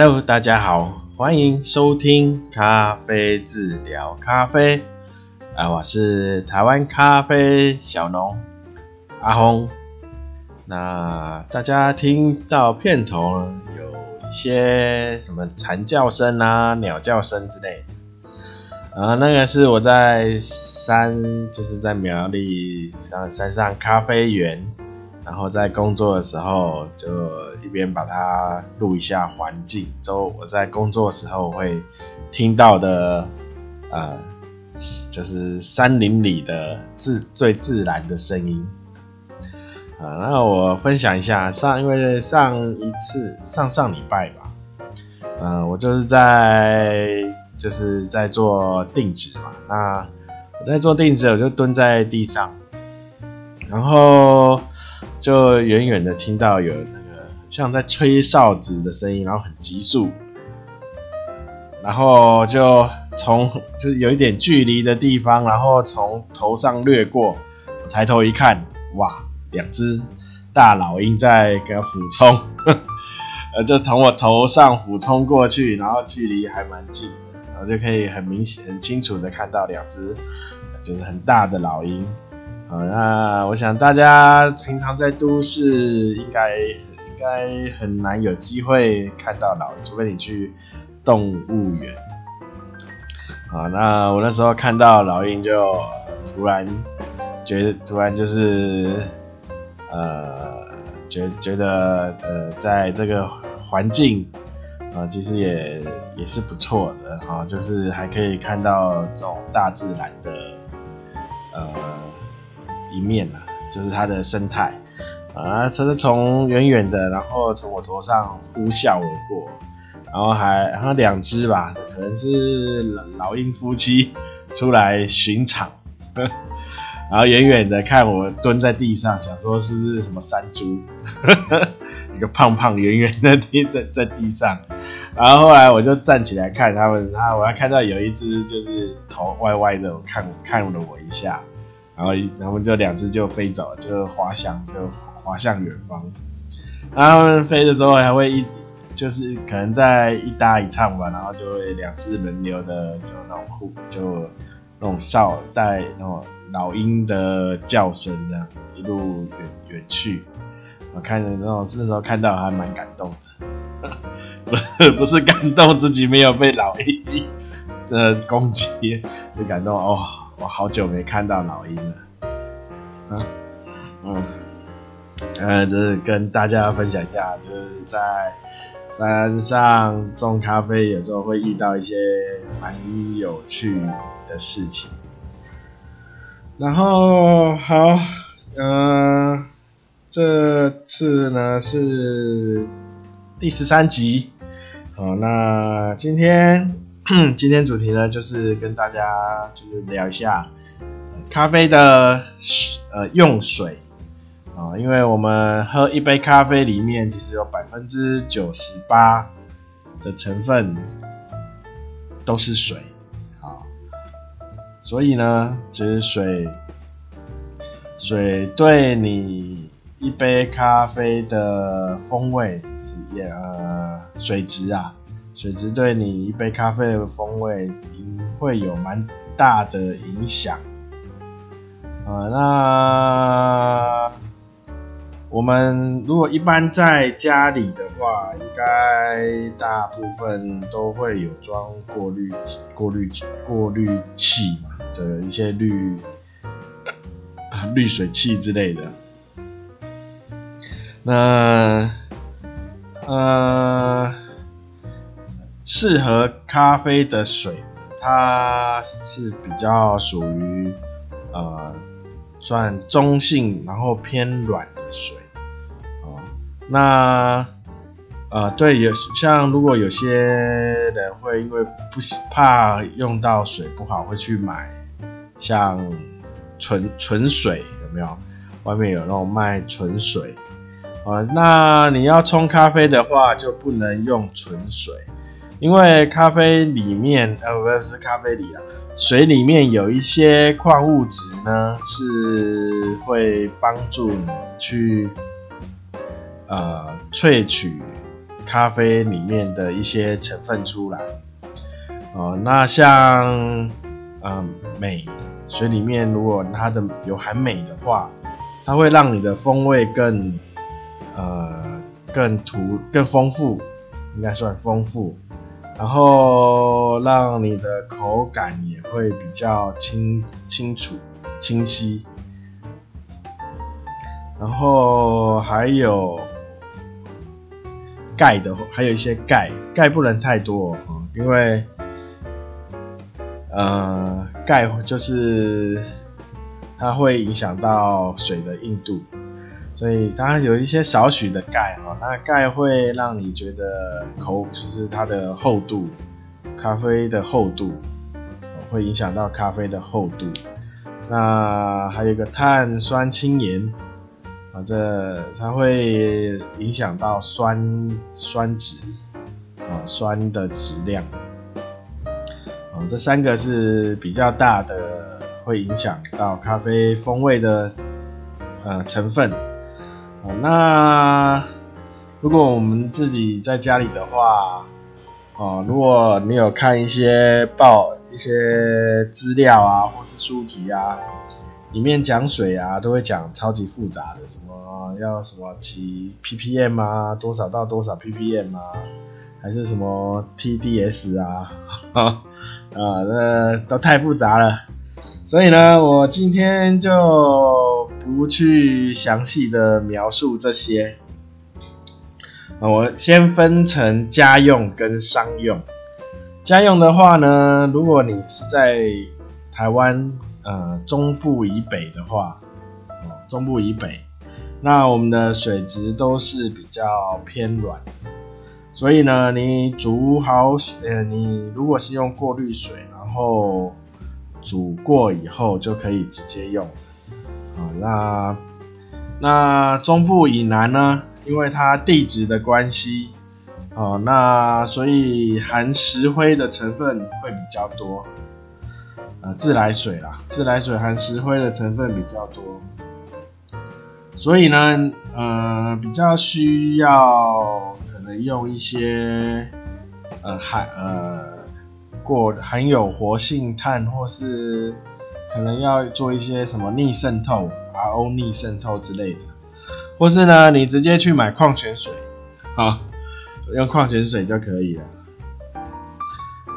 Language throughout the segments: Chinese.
Hello，大家好，欢迎收听咖啡治疗咖啡。啊，我是台湾咖啡小农阿红。那大家听到片头有一些什么蝉叫声啊、鸟叫声之类，啊，那个是我在山，就是在苗栗上山上咖啡园。然后在工作的时候，就一边把它录一下环境，之后我在工作时候会听到的，呃，就是山林里的自最自然的声音。啊、呃，那我分享一下上，因为上一次上上礼拜吧，嗯、呃，我就是在就是在做定植嘛，那我在做定植，我就蹲在地上，然后。就远远的听到有那个像在吹哨子的声音，然后很急速，然后就从就是有一点距离的地方，然后从头上掠过。我抬头一看，哇，两只大老鹰在给它俯冲，呃，就从我头上俯冲过去，然后距离还蛮近，然后就可以很明显、很清楚的看到两只就是很大的老鹰。好，那我想大家平常在都市应该应该很难有机会看到老鹰，除非你去动物园。好，那我那时候看到老鹰就突然觉得，突然就是呃，觉觉得呃，在这个环境啊、其实也也是不错的哈，就是还可以看到这种大自然的呃。一面啊，就是它的生态。啊，它是从远远的，然后从我头上呼啸而过，然后还然后两只吧，可能是老鹰夫妻出来巡场，然后远远的看我蹲在地上，想说是不是什么山猪，一个胖胖圆圆的贴在在地上，然后后来我就站起来看他们，然后我还看到有一只就是头歪歪的，看看了我一下。然后，然后就两只就飞走了，就滑翔，就滑向远方。然后他们飞的时候还会一，就是可能在一搭一唱吧，然后就会两只轮流的就那种呼，就那种哨带那种老鹰的叫声这样一路远远去。我看着那种那时候看到还蛮感动的，不 是不是感动自己没有被老鹰 的攻击，是感动哦。我好久没看到老鹰了，嗯嗯，呃，就是跟大家分享一下，就是在山上种咖啡，有时候会遇到一些蛮有趣的事情。然后好，嗯、呃，这次呢是第十三集，好，那今天。今天主题呢，就是跟大家就是聊一下咖啡的呃用水啊，因为我们喝一杯咖啡里面其实有百分之九十八的成分都是水啊，所以呢，其实水水对你一杯咖啡的风味也呃水质啊。水质对你一杯咖啡的风味会有蛮大的影响啊。那我们如果一般在家里的话，应该大部分都会有装过滤、过滤过滤器嘛，就有一些滤滤水器之类的。那呃。适合咖啡的水，它是比较属于呃算中性，然后偏软的水哦。那呃对，有像如果有些人会因为不怕用到水不好，会去买像纯纯水有没有？外面有那种卖纯水啊。那你要冲咖啡的话，就不能用纯水。因为咖啡里面，呃，不是咖啡里啊，水里面有一些矿物质呢，是会帮助你去呃萃取咖啡里面的一些成分出来。哦，那像嗯镁，水里面如果它的有含镁的话，它会让你的风味更呃更突更丰富，应该算丰富，然后让你的口感也会比较清清楚清晰。然后还有钙的，还有一些钙，钙不能太多哦，因为呃，钙就是它会影响到水的硬度，所以它有一些少许的钙哦，那钙会让你觉得口就是它的厚度，咖啡的厚度会影响到咖啡的厚度。那还有一个碳酸氢盐。啊这它会影响到酸酸质啊，酸的质量啊，这三个是比较大的，会影响到咖啡风味的呃成分。那如果我们自己在家里的话，哦，如果你有看一些报一些资料啊，或是书籍啊。里面讲水啊，都会讲超级复杂的，什么要什么几 ppm 啊，多少到多少 ppm 啊，还是什么 TDS 啊，啊，那都太复杂了。所以呢，我今天就不去详细的描述这些。我先分成家用跟商用。家用的话呢，如果你是在台湾。呃，中部以北的话，中部以北，那我们的水质都是比较偏软的，所以呢，你煮好，呃，你如果是用过滤水，然后煮过以后就可以直接用。啊，那那中部以南呢，因为它地质的关系，哦，那所以含石灰的成分会比较多。呃，自来水啦，自来水含石灰的成分比较多，所以呢，呃，比较需要可能用一些呃含呃过含有活性炭，或是可能要做一些什么逆渗透 RO 逆渗透之类的，或是呢，你直接去买矿泉水，好，用矿泉水就可以了，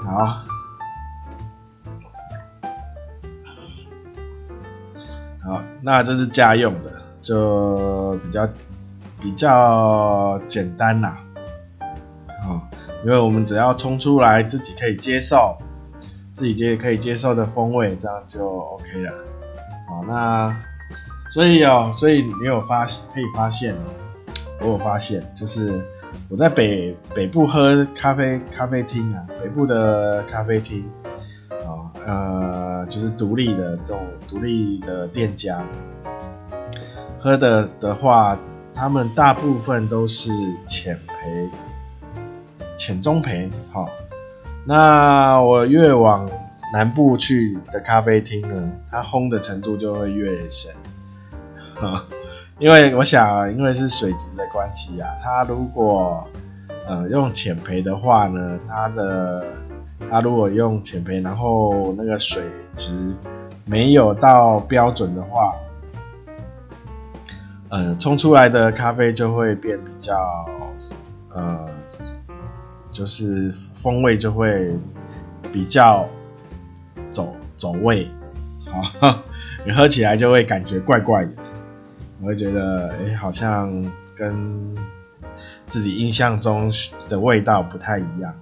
好。好，那这是家用的，就比较比较简单啦。好，因为我们只要冲出来自己可以接受，自己接可以接受的风味，这样就 OK 了。好，那所以哦，所以你有发现可以发现，我有发现，就是我在北北部喝咖啡咖啡厅啊，北部的咖啡厅啊。呃，就是独立的这种独立的店家喝的的话，他们大部分都是浅焙、浅中焙。好，那我越往南部去的咖啡厅呢，它烘的程度就会越深。因为我想，因为是水质的关系啊，它如果呃用浅焙的话呢，它的它如果用浅焙，然后那个水质没有到标准的话，呃，冲出来的咖啡就会变比较，呃，就是风味就会比较走走味，好，你喝起来就会感觉怪怪的，我会觉得，哎、好像跟自己印象中的味道不太一样。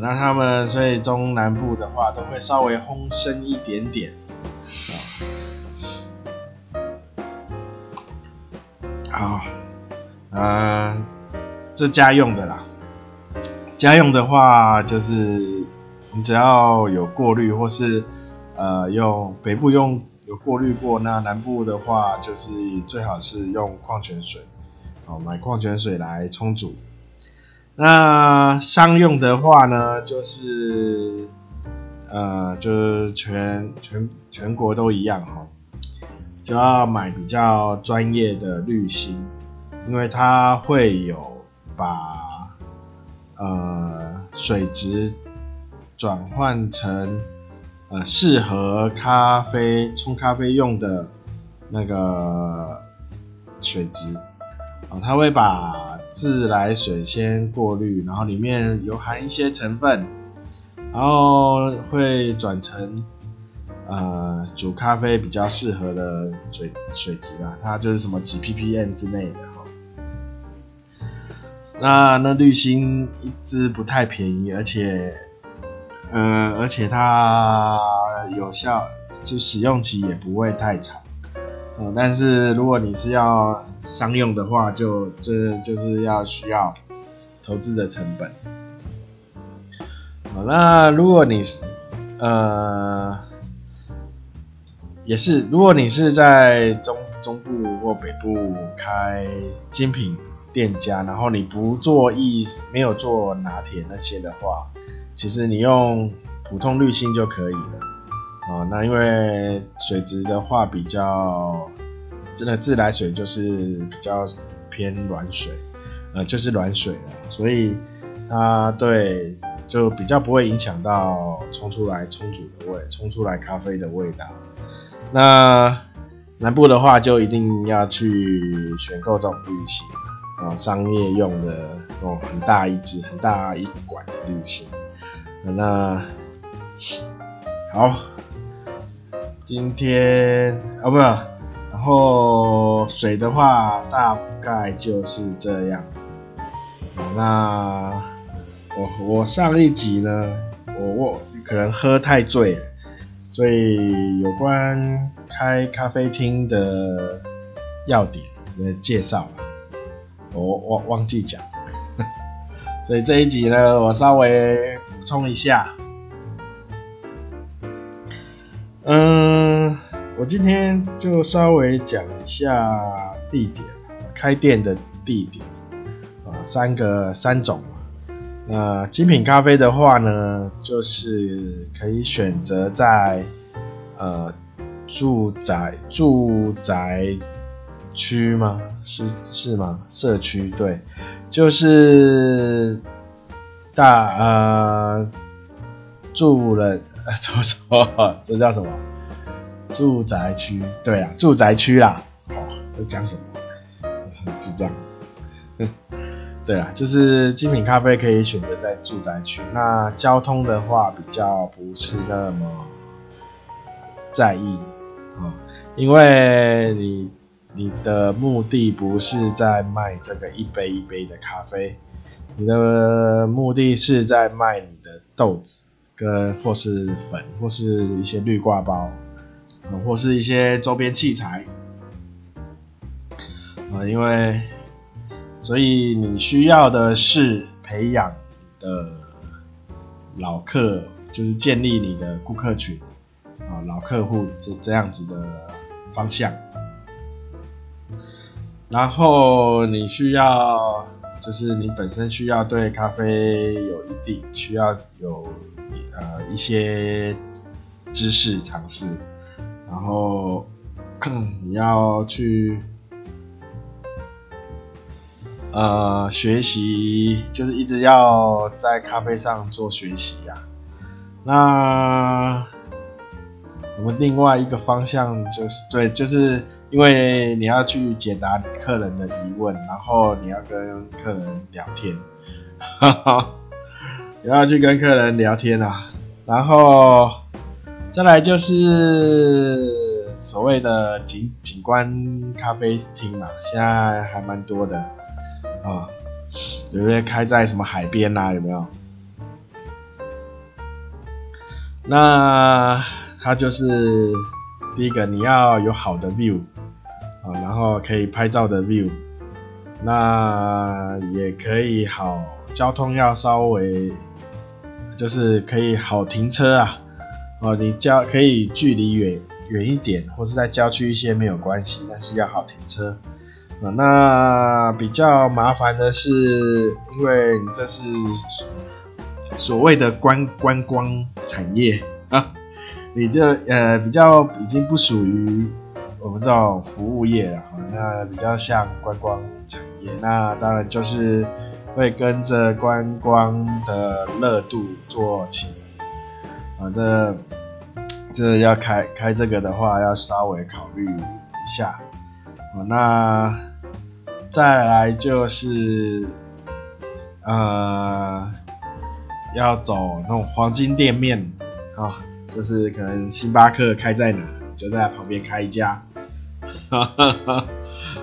那他们所以中南部的话都会稍微烘深一点点，好，呃，这家用的啦，家用的话就是你只要有过滤或是呃用北部用有过滤过，那南部的话就是最好是用矿泉水，哦，买矿泉水来冲煮。那商用的话呢，就是呃，就是全全全国都一样哈，就要买比较专业的滤芯，因为它会有把呃水质转换成呃适合咖啡冲咖啡用的那个水质啊，它会把自来水先过滤，然后里面有含一些成分，然后会转成。呃，煮咖啡比较适合的水水质啊，它就是什么几 ppm 之类的。那那滤芯一支不太便宜，而且，呃，而且它有效，就使用期也不会太长。呃，但是如果你是要商用的话，就这就是要需要投资的成本。好，那如果你是呃。也是，如果你是在中中部或北部开精品店家，然后你不做意没有做拿铁那些的话，其实你用普通滤芯就可以了啊。那因为水质的话比较真的自来水就是比较偏软水，呃，就是软水了，所以它对就比较不会影响到冲出来冲煮的味，冲出来咖啡的味道。那南部的话，就一定要去选购这种滤芯啊，商业用的哦，很大一支、很大一管的滤芯。那好，今天啊，不，然后水的话，大概就是这样子。那我我上一集呢，我我可能喝太醉了。所以有关开咖啡厅的要点的介绍，我忘忘记讲，所以这一集呢，我稍微补充一下。嗯，我今天就稍微讲一下地点，开店的地点啊，三个三种。那精品咖啡的话呢，就是可以选择在呃住宅住宅区吗？是是吗？社区对，就是大呃住了呃怎么说？这叫什么？住宅区对啊，住宅区啦。哦，这讲什么？很智障。对啊，就是精品咖啡可以选择在住宅区。那交通的话，比较不是那么在意啊，因为你你的目的不是在卖这个一杯一杯的咖啡，你的目的是在卖你的豆子跟或是粉或是一些滤挂包，或是一些周边器材啊，因为。所以你需要的是培养的老客，就是建立你的顾客群啊，老客户这这样子的方向。然后你需要，就是你本身需要对咖啡有一定需要有呃一些知识尝试，然后你要去。呃，学习就是一直要在咖啡上做学习呀、啊。那我们另外一个方向就是，对，就是因为你要去解答客人的疑问，然后你要跟客人聊天，哈哈，你要去跟客人聊天啊。然后再来就是所谓的景景观咖啡厅嘛，现在还蛮多的。啊、有没有开在什么海边呐、啊？有没有？那它就是第一个，你要有好的 view 啊、然后可以拍照的 view，那也可以好，交通要稍微就是可以好停车啊，哦，你交可以距离远远一点，或是在郊区一些没有关系，但是要好停车啊。那比较麻烦的是，因为你这是所谓的观观光产业啊，你这呃比较已经不属于我们这种服务业了，那比较像观光产业。那当然就是会跟着观光的热度做起。啊，这这要开开这个的话，要稍微考虑一下。啊，那再来就是，呃，要走那种黄金店面啊，就是可能星巴克开在哪，就在旁边开一家。哈哈哈，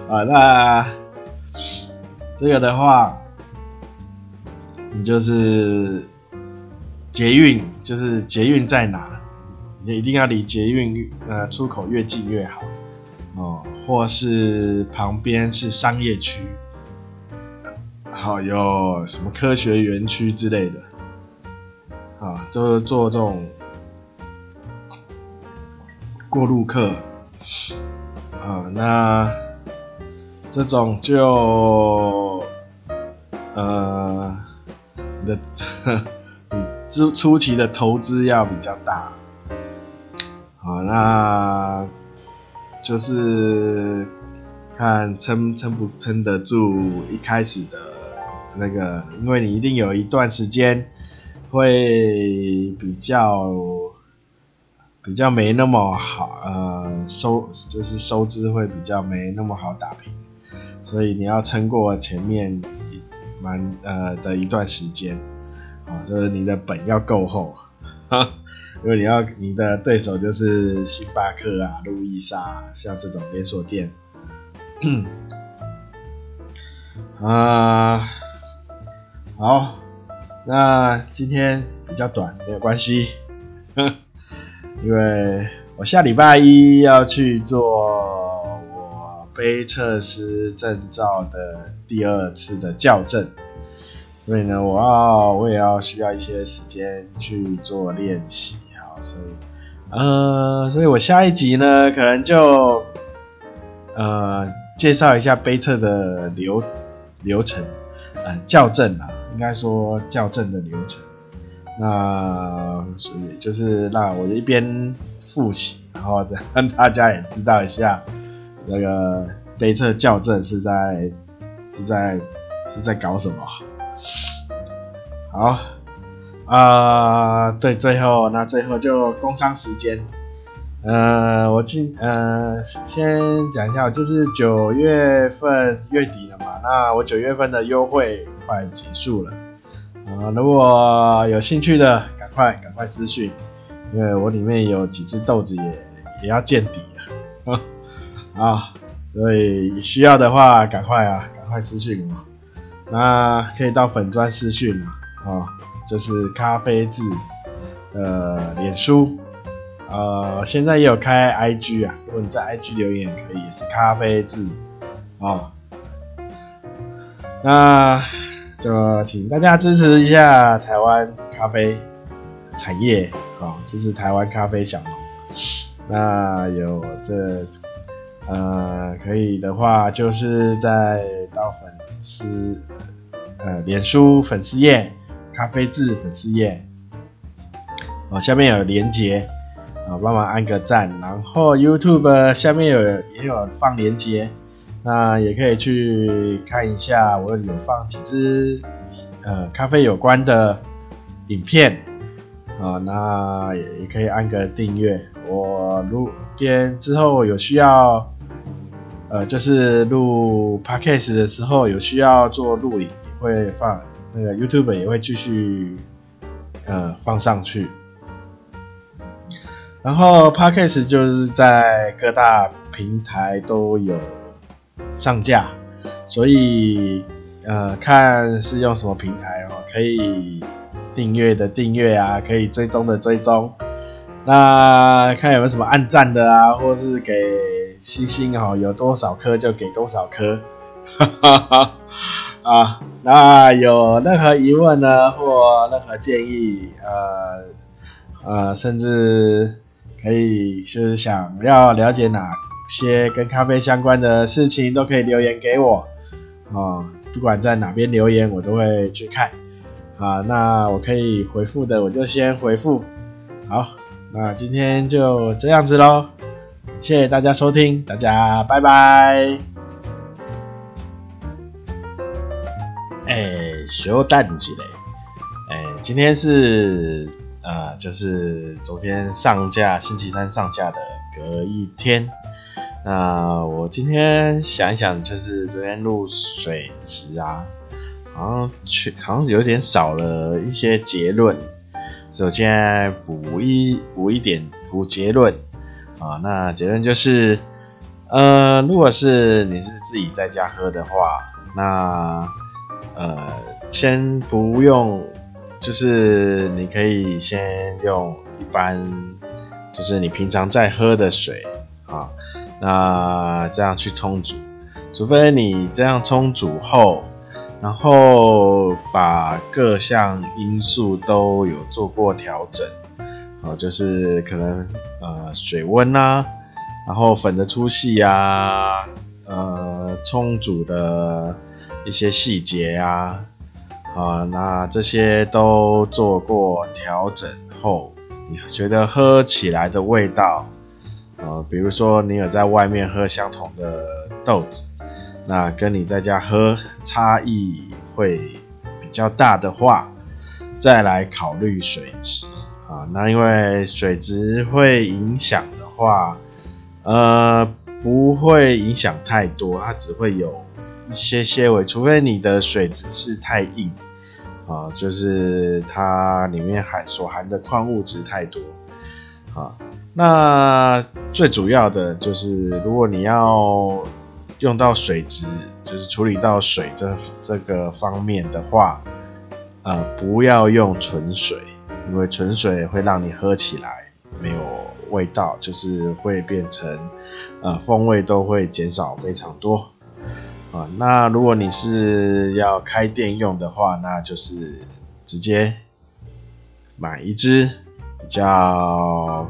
啊，那这个的话，你就是捷运，就是捷运在哪，你一定要离捷运呃出口越近越好哦，或是旁边是商业区，好有什么科学园区之类的，啊，就是做这种过路客。啊，那这种就呃，你的 你初初期的投资要比较大，好，那就是看撑撑不撑得住一开始的那个，因为你一定有一段时间会比较。比较没那么好，呃，收就是收支会比较没那么好打平，所以你要撑过前面蛮呃的一段时间，啊，就是你的本要够厚，哈，因为你要你的对手就是星巴克啊、路易莎，像这种连锁店，啊，好，那今天比较短，没有关系。因为我下礼拜一要去做我杯测师证照的第二次的校正，所以呢，我要我也要需要一些时间去做练习，好，所以呃，所以我下一集呢，可能就呃介绍一下杯测的流流程，呃，校正啊，应该说校正的流程。那所以就是让我一边复习，然后 让大家也知道一下那个杯测校正是在是在是在搞什么。好啊、对，最后那最后就工商时间，呃，我今呃先讲一下，就是九月份月底了嘛，那我九月份的优惠快结束了。啊，如果有兴趣的，赶快赶快私讯，因为我里面有几只豆子也也要见底了，啊，所以需要的话赶快啊，赶快私讯我，那可以到粉砖私讯啊，就是咖啡字的脸书，呃，现在也有开 IG 啊，如果你在 IG 留言也可以，也是咖啡字，啊，那。就请大家支持一下台湾咖啡产业，好，支持台湾咖啡小农。那有这呃可以的话，就是在到粉丝呃脸书粉丝页咖啡字粉丝页，哦下面有连结，啊帮忙按个赞，然后 YouTube 下面有也有放连结。那也可以去看一下，我有放几支呃咖啡有关的影片啊，那也也可以按个订阅。我录边之后有需要，呃，就是录 podcast 的时候有需要做录影，也会放那个 YouTube 也会继续呃放上去。然后 podcast 就是在各大平台都有。上架，所以呃，看是用什么平台哦，可以订阅的订阅啊，可以追踪的追踪，那看有没有什么按赞的啊，或是给星星哦，有多少颗就给多少颗，哈哈哈啊，那有任何疑问呢，或任何建议，呃呃，甚至可以就是想要了解哪些跟咖啡相关的事情都可以留言给我，啊，不管在哪边留言我都会去看，啊，那我可以回复的我就先回复，好，那今天就这样子喽，谢谢大家收听，大家拜拜。哎，休淡季嘞。哎，今天是呃，就是昨天上架，星期三上架的隔一天。那我今天想一想，就是昨天录水质啊，好像去好像有点少了一些结论。首先补一补一点补结论啊，那结论就是，呃，如果是你是自己在家喝的话，那呃，先不用，就是你可以先用一般，就是你平常在喝的水。那这样去冲煮，除非你这样冲煮后，然后把各项因素都有做过调整，哦，就是可能呃水温啊，然后粉的粗细啊，呃冲煮的一些细节啊，啊，那这些都做过调整后，你觉得喝起来的味道？呃，比如说你有在外面喝相同的豆子，那跟你在家喝差异会比较大的话，再来考虑水质啊。那因为水质会影响的话，呃，不会影响太多，它只会有一些些微，除非你的水质是太硬啊，就是它里面含所含的矿物质太多啊。那最主要的就是，如果你要用到水质，就是处理到水这这个方面的话，呃，不要用纯水，因为纯水会让你喝起来没有味道，就是会变成呃风味都会减少非常多啊，那如果你是要开店用的话，那就是直接买一支较。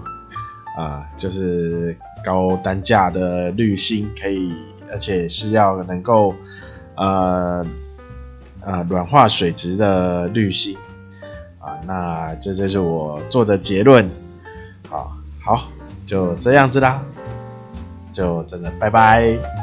啊、就是高单价的滤芯，可以，而且是要能够，呃，呃，软化水质的滤芯，啊，那这就是我做的结论，好，好，就这样子啦，就真的拜拜。